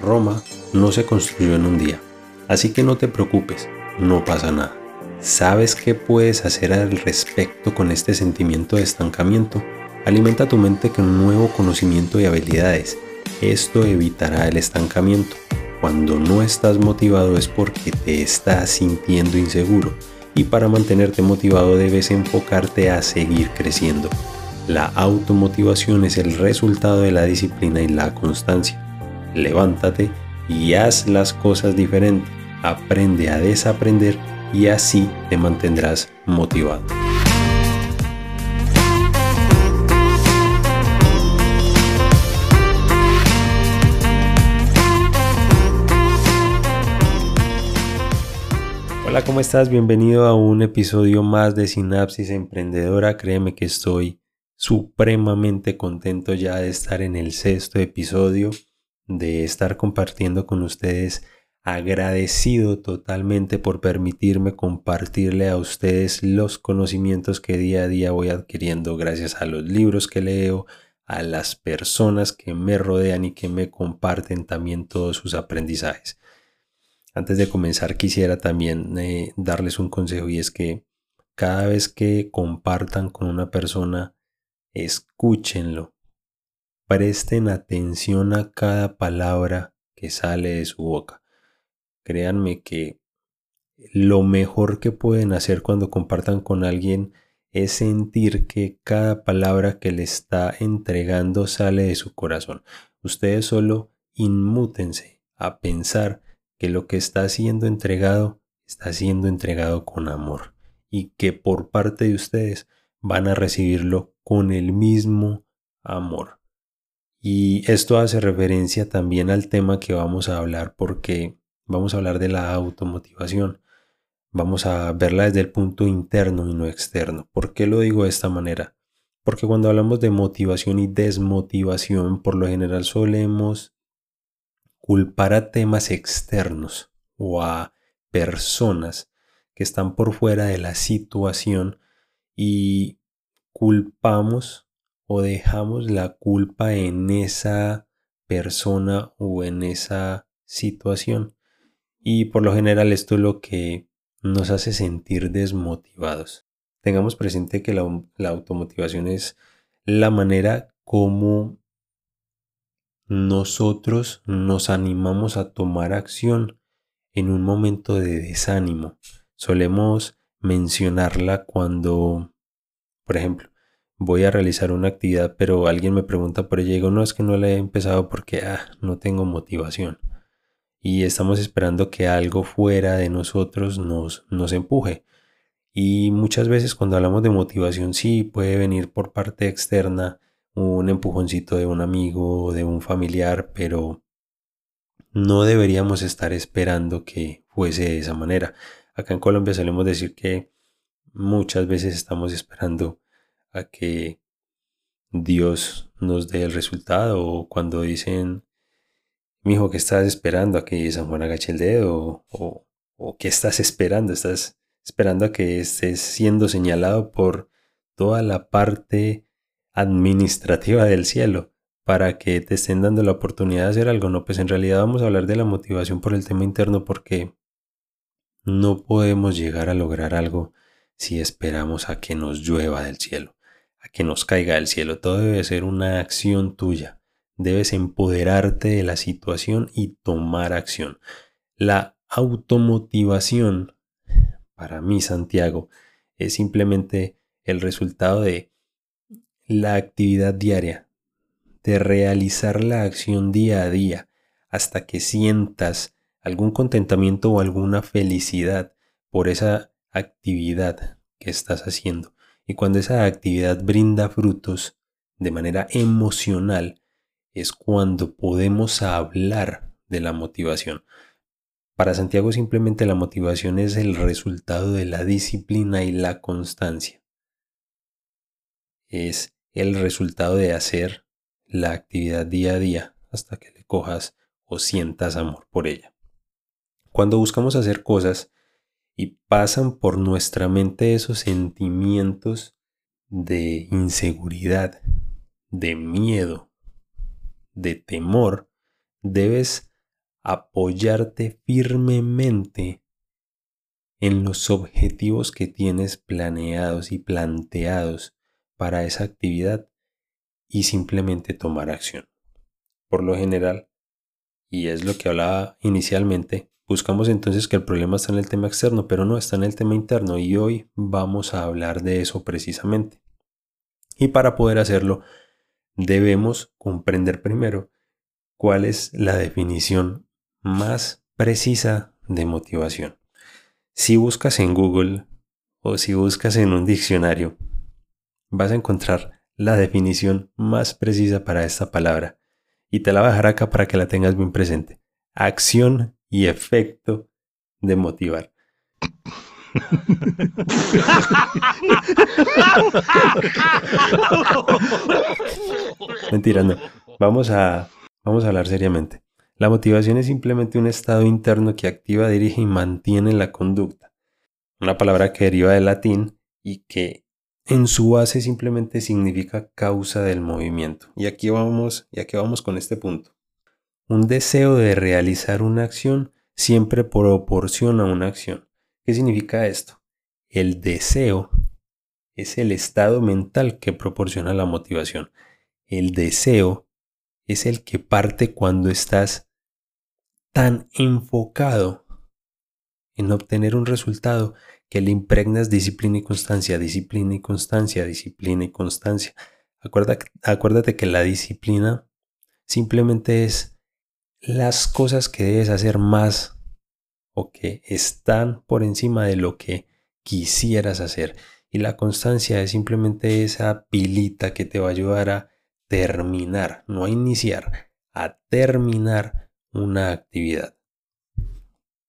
Roma no se construyó en un día, así que no te preocupes, no pasa nada. ¿Sabes qué puedes hacer al respecto con este sentimiento de estancamiento? Alimenta tu mente con nuevo conocimiento y habilidades. Esto evitará el estancamiento. Cuando no estás motivado es porque te estás sintiendo inseguro y para mantenerte motivado debes enfocarte a seguir creciendo. La automotivación es el resultado de la disciplina y la constancia. Levántate y haz las cosas diferentes. Aprende a desaprender y así te mantendrás motivado. Hola, ¿cómo estás? Bienvenido a un episodio más de Sinapsis Emprendedora. Créeme que estoy supremamente contento ya de estar en el sexto episodio, de estar compartiendo con ustedes agradecido totalmente por permitirme compartirle a ustedes los conocimientos que día a día voy adquiriendo gracias a los libros que leo, a las personas que me rodean y que me comparten también todos sus aprendizajes. Antes de comenzar quisiera también eh, darles un consejo y es que cada vez que compartan con una persona, escúchenlo, presten atención a cada palabra que sale de su boca Créanme que lo mejor que pueden hacer cuando compartan con alguien es sentir que cada palabra que le está entregando sale de su corazón. Ustedes solo inmútense a pensar que lo que está siendo entregado está siendo entregado con amor y que por parte de ustedes van a recibirlo con el mismo amor. Y esto hace referencia también al tema que vamos a hablar porque Vamos a hablar de la automotivación. Vamos a verla desde el punto interno y no externo. ¿Por qué lo digo de esta manera? Porque cuando hablamos de motivación y desmotivación, por lo general solemos culpar a temas externos o a personas que están por fuera de la situación y culpamos o dejamos la culpa en esa persona o en esa situación. Y por lo general esto es lo que nos hace sentir desmotivados. Tengamos presente que la, automotivación es la manera como nosotros nos animamos a tomar acción en un momento de desánimo. Solemos mencionarla cuando, por ejemplo, voy a realizar una actividad, pero alguien me pregunta por ella y digo, no, es que no la he empezado porque ah, no tengo motivación y estamos esperando que algo fuera de nosotros nos, nos empuje. Y muchas veces cuando hablamos de motivación sí puede venir por parte externa un empujoncito de un amigo de un familiar, pero no deberíamos estar esperando que fuese de esa manera. Acá en Colombia solemos decir que muchas veces estamos esperando a que Dios nos dé el resultado o cuando dicen Mijo, ¿qué estás esperando a que San Juan agache el dedo? ¿O, o qué estás esperando? ¿Estás esperando a que estés siendo señalado por toda la parte administrativa del cielo para que te estén dando la oportunidad de hacer algo? No, pues en realidad vamos a hablar de la motivación por el tema interno porque no podemos llegar a lograr algo si esperamos a que nos llueva del cielo, a que nos caiga del cielo. Todo debe ser una acción tuya debes empoderarte de la situación y tomar acción. La automotivación, para mí Santiago, es simplemente el resultado de la actividad diaria, de realizar la acción día a día hasta que sientas algún contentamiento o alguna felicidad por esa actividad que estás haciendo. Y cuando esa actividad brinda frutos de manera emocional, es cuando podemos hablar de la motivación. Para Santiago simplemente la motivación es el resultado de la disciplina y la constancia. Es el resultado de hacer la actividad día a día hasta que le cojas o sientas amor por ella. Cuando buscamos hacer cosas y pasan por nuestra mente esos sentimientos de inseguridad, de miedo, de temor, debes apoyarte firmemente en los objetivos que tienes planeados y planteados para esa actividad y simplemente tomar acción. Por lo general, y es lo que hablaba inicialmente, buscamos entonces que el problema está en el tema externo, pero no está en el tema interno y hoy vamos a hablar de eso precisamente. Y para poder hacerlo, debemos comprender primero cuál es la definición más precisa de motivación. Si buscas en Google o si buscas en un diccionario, vas a encontrar la definición más precisa para esta palabra y te la voy a dejar acá para que la tengas bien presente. Acción y efecto de motivar. Mentira, no. Vamos a, vamos a hablar seriamente. La motivación es simplemente un estado interno que activa, dirige y mantiene la conducta. Una palabra que deriva del latín y que en su base simplemente significa causa del movimiento. Y aquí vamos, y aquí vamos con este punto. Un deseo de realizar una acción siempre proporciona una acción. ¿Qué significa esto? El deseo es el estado mental que proporciona la motivación. El deseo es el que parte cuando estás tan enfocado en obtener un resultado que le impregnas disciplina y constancia, disciplina y constancia, disciplina y constancia. Acuérdate, acuérdate que la disciplina simplemente es las cosas que debes hacer más o que están por encima de lo que quisieras hacer. Y la constancia es simplemente esa pilita que te va a ayudar a terminar, no a iniciar, a terminar una actividad.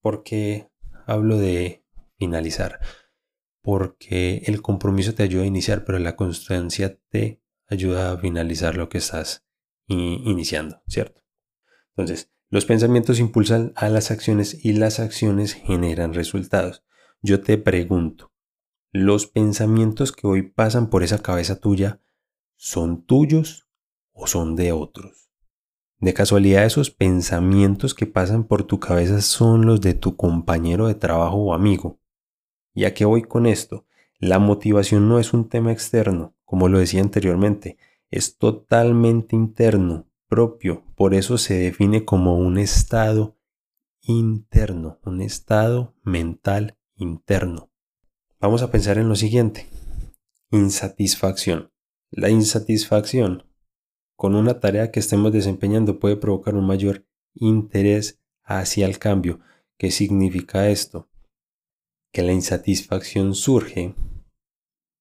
Porque hablo de finalizar. Porque el compromiso te ayuda a iniciar, pero la constancia te ayuda a finalizar lo que estás iniciando, ¿cierto? Entonces, los pensamientos impulsan a las acciones y las acciones generan resultados. Yo te pregunto, ¿los pensamientos que hoy pasan por esa cabeza tuya son tuyos o son de otros? De casualidad esos pensamientos que pasan por tu cabeza son los de tu compañero de trabajo o amigo. ¿Y a qué voy con esto? La motivación no es un tema externo, como lo decía anteriormente, es totalmente interno, propio, por eso se define como un estado interno, un estado mental interno. Vamos a pensar en lo siguiente. Insatisfacción. La insatisfacción con una tarea que estemos desempeñando puede provocar un mayor interés hacia el cambio. ¿Qué significa esto? Que la insatisfacción surge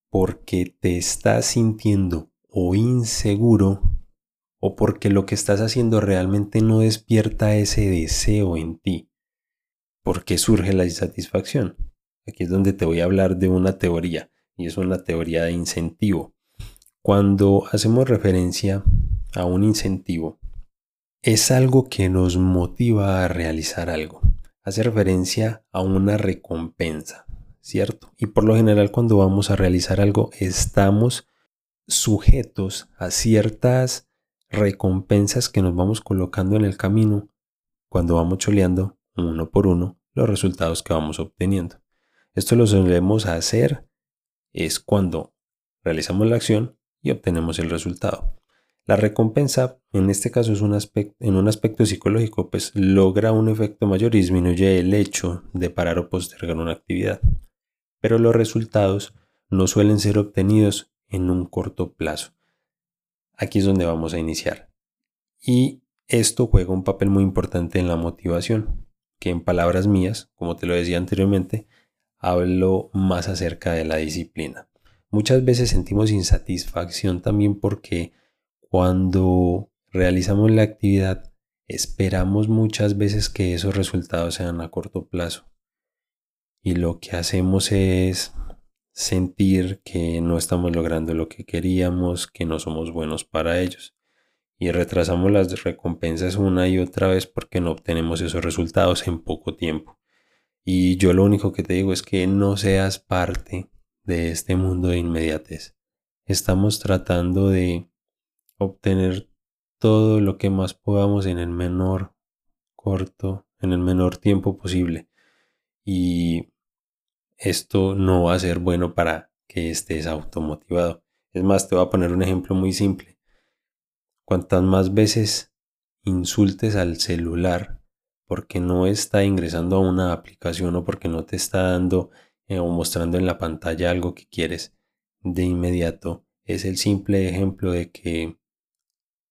porque te estás sintiendo o inseguro o porque lo que estás haciendo realmente no despierta ese deseo en ti. ¿Por qué surge la insatisfacción? Aquí es donde te voy a hablar de una teoría y es una teoría de incentivo. Cuando hacemos referencia a un incentivo, es algo que nos motiva a realizar algo hace referencia a una recompensa, ¿cierto? Y por lo general cuando vamos a realizar algo estamos sujetos a ciertas recompensas que nos vamos colocando en el camino cuando vamos choleando uno por uno los resultados que vamos obteniendo. Esto lo solemos hacer es cuando realizamos la acción y obtenemos el resultado. La recompensa, en este caso es un aspecto, en un aspecto psicológico, pues logra un efecto mayor y disminuye el hecho de parar o postergar una actividad. Pero los resultados no suelen ser obtenidos en un corto plazo. Aquí es donde vamos a iniciar. Y esto juega un papel muy importante en la motivación, que en palabras mías, como te lo decía anteriormente, hablo más acerca de la disciplina. Muchas veces sentimos insatisfacción también porque cuando realizamos la actividad, esperamos muchas veces que esos resultados sean a corto plazo. Y lo que hacemos es sentir que no estamos logrando lo que queríamos, que no somos buenos para ellos. Y retrasamos las recompensas una y otra vez porque no obtenemos esos resultados en poco tiempo. Y yo lo único que te digo es que no seas parte de este mundo de inmediatez. Estamos tratando de obtener todo lo que más podamos en el menor corto, en el menor tiempo posible. Y esto no va a ser bueno para que estés automotivado. Es más, te voy a poner un ejemplo muy simple. Cuantas más veces insultes al celular porque no está ingresando a una aplicación o porque no te está dando eh, o mostrando en la pantalla algo que quieres de inmediato, es el simple ejemplo de que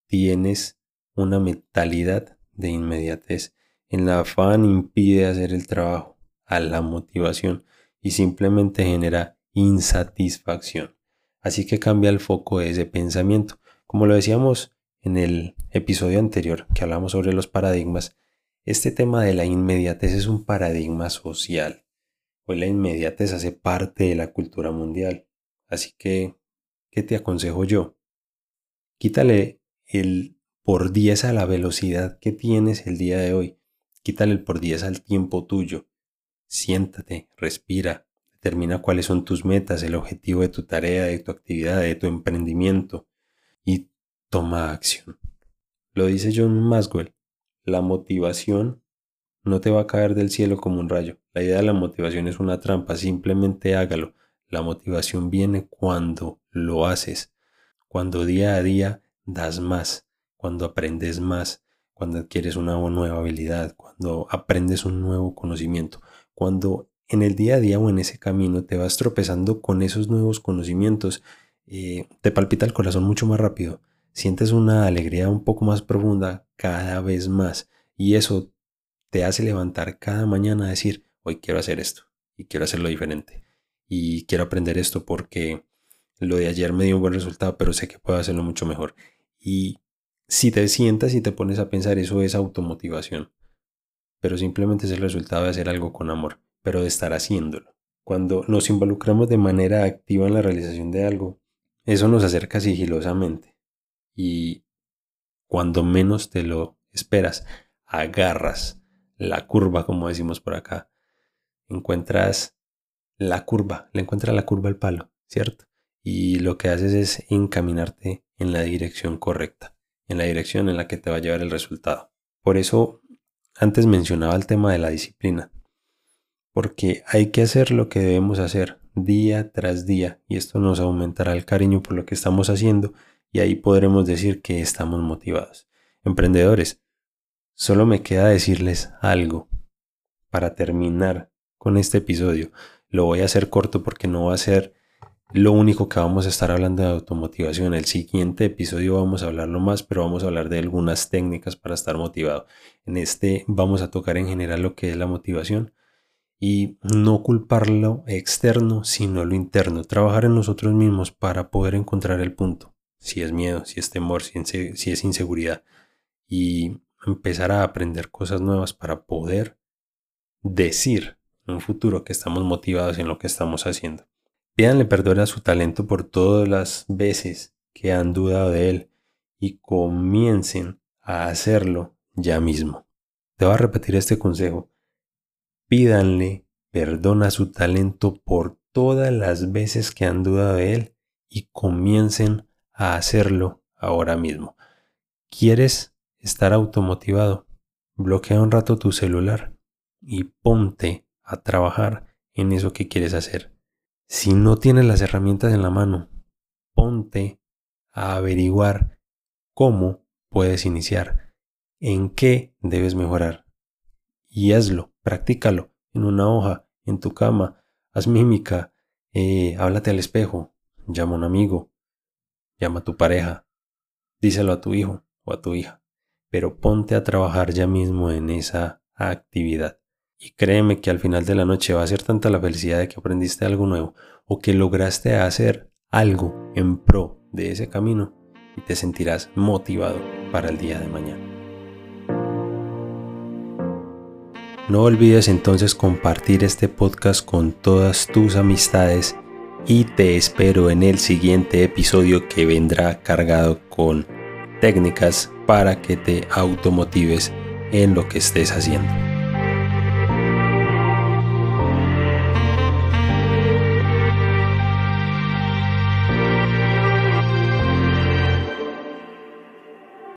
tienes una mentalidad de inmediatez. En la afán impide hacer el trabajo a la motivación y simplemente genera insatisfacción. Así que cambia el foco de ese pensamiento. Como lo decíamos en el episodio anterior que hablamos sobre los paradigmas, este tema de la inmediatez es un paradigma social. Hoy la inmediatez hace parte de la cultura mundial. Así que, ¿qué te aconsejo yo? Quítale el por 10 a la velocidad que tienes el día de hoy. Quítale el por 10 al tiempo tuyo. Siéntate, respira, determina cuáles son tus metas, el objetivo de tu tarea, de tu actividad, de tu emprendimiento y toma acción. Lo dice John Maswell, la motivación no te va a caer del cielo como un rayo. La idea de la motivación es una trampa, simplemente hágalo. La motivación viene cuando lo haces, cuando día a día das más, cuando aprendes más, cuando adquieres una nueva habilidad, cuando aprendes un nuevo conocimiento, cuando en el día a día o en ese camino te vas tropezando con esos nuevos conocimientos, eh, te palpita el corazón mucho más rápido, sientes una alegría un poco más profunda cada vez más y eso te hace levantar cada mañana a decir, hoy quiero hacer esto y quiero hacerlo diferente y quiero aprender esto porque lo de ayer me dio un buen resultado, pero sé que puedo hacerlo mucho mejor. Y si te sientas y te pones a pensar, eso es automotivación. Pero simplemente es el resultado de hacer algo con amor, pero de estar haciéndolo. Cuando nos involucramos de manera activa en la realización de algo, eso nos acerca sigilosamente. Y cuando menos te lo esperas, agarras la curva, como decimos por acá. Encuentras la curva, le encuentras la curva al palo, ¿cierto? Y lo que haces es encaminarte en la dirección correcta, en la dirección en la que te va a llevar el resultado. Por eso antes mencionaba el tema de la disciplina, porque hay que hacer lo que debemos hacer día tras día y esto nos aumentará el cariño por lo que estamos haciendo y ahí podremos decir que estamos motivados. Emprendedores, solo me queda decirles algo para terminar con este episodio. Lo voy a hacer corto porque no va a ser lo único que vamos a estar hablando de automotivación. El siguiente episodio vamos a hablarlo más, pero vamos a hablar de algunas técnicas para estar motivado. En este vamos a tocar en general lo que es la motivación y no culpar lo externo, sino lo interno. Trabajar en nosotros mismos para poder encontrar el punto. Si es miedo, si es temor, si es inseguridad. Y empezar a aprender cosas nuevas para poder decir en un futuro que estamos motivados en lo que estamos haciendo. Pídanle perdón a su talento por todas las veces que han dudado de él y comiencen a hacerlo ya mismo. Te voy a repetir este consejo. Pídanle perdón a su talento por todas las veces que han dudado de él y comiencen a hacerlo ahora mismo. ¿Quieres estar automotivado? Bloquea un rato tu celular y ponte a trabajar en eso que quieres hacer. Si no tienes las herramientas en la mano, ponte a averiguar cómo puedes iniciar, en qué debes mejorar. Y hazlo, practícalo en una hoja, en tu cama, haz mímica, eh, háblate al espejo, llama a un amigo, llama a tu pareja, díselo a tu hijo o a tu hija, pero ponte a trabajar ya mismo en esa actividad. Y créeme que al final de la noche va a ser tanta la felicidad de que aprendiste algo nuevo o que lograste hacer algo en pro de ese camino y te sentirás motivado para el día de mañana. No olvides entonces compartir este podcast con todas tus amistades y te espero en el siguiente episodio que vendrá cargado con técnicas para que te automotives en lo que estés haciendo.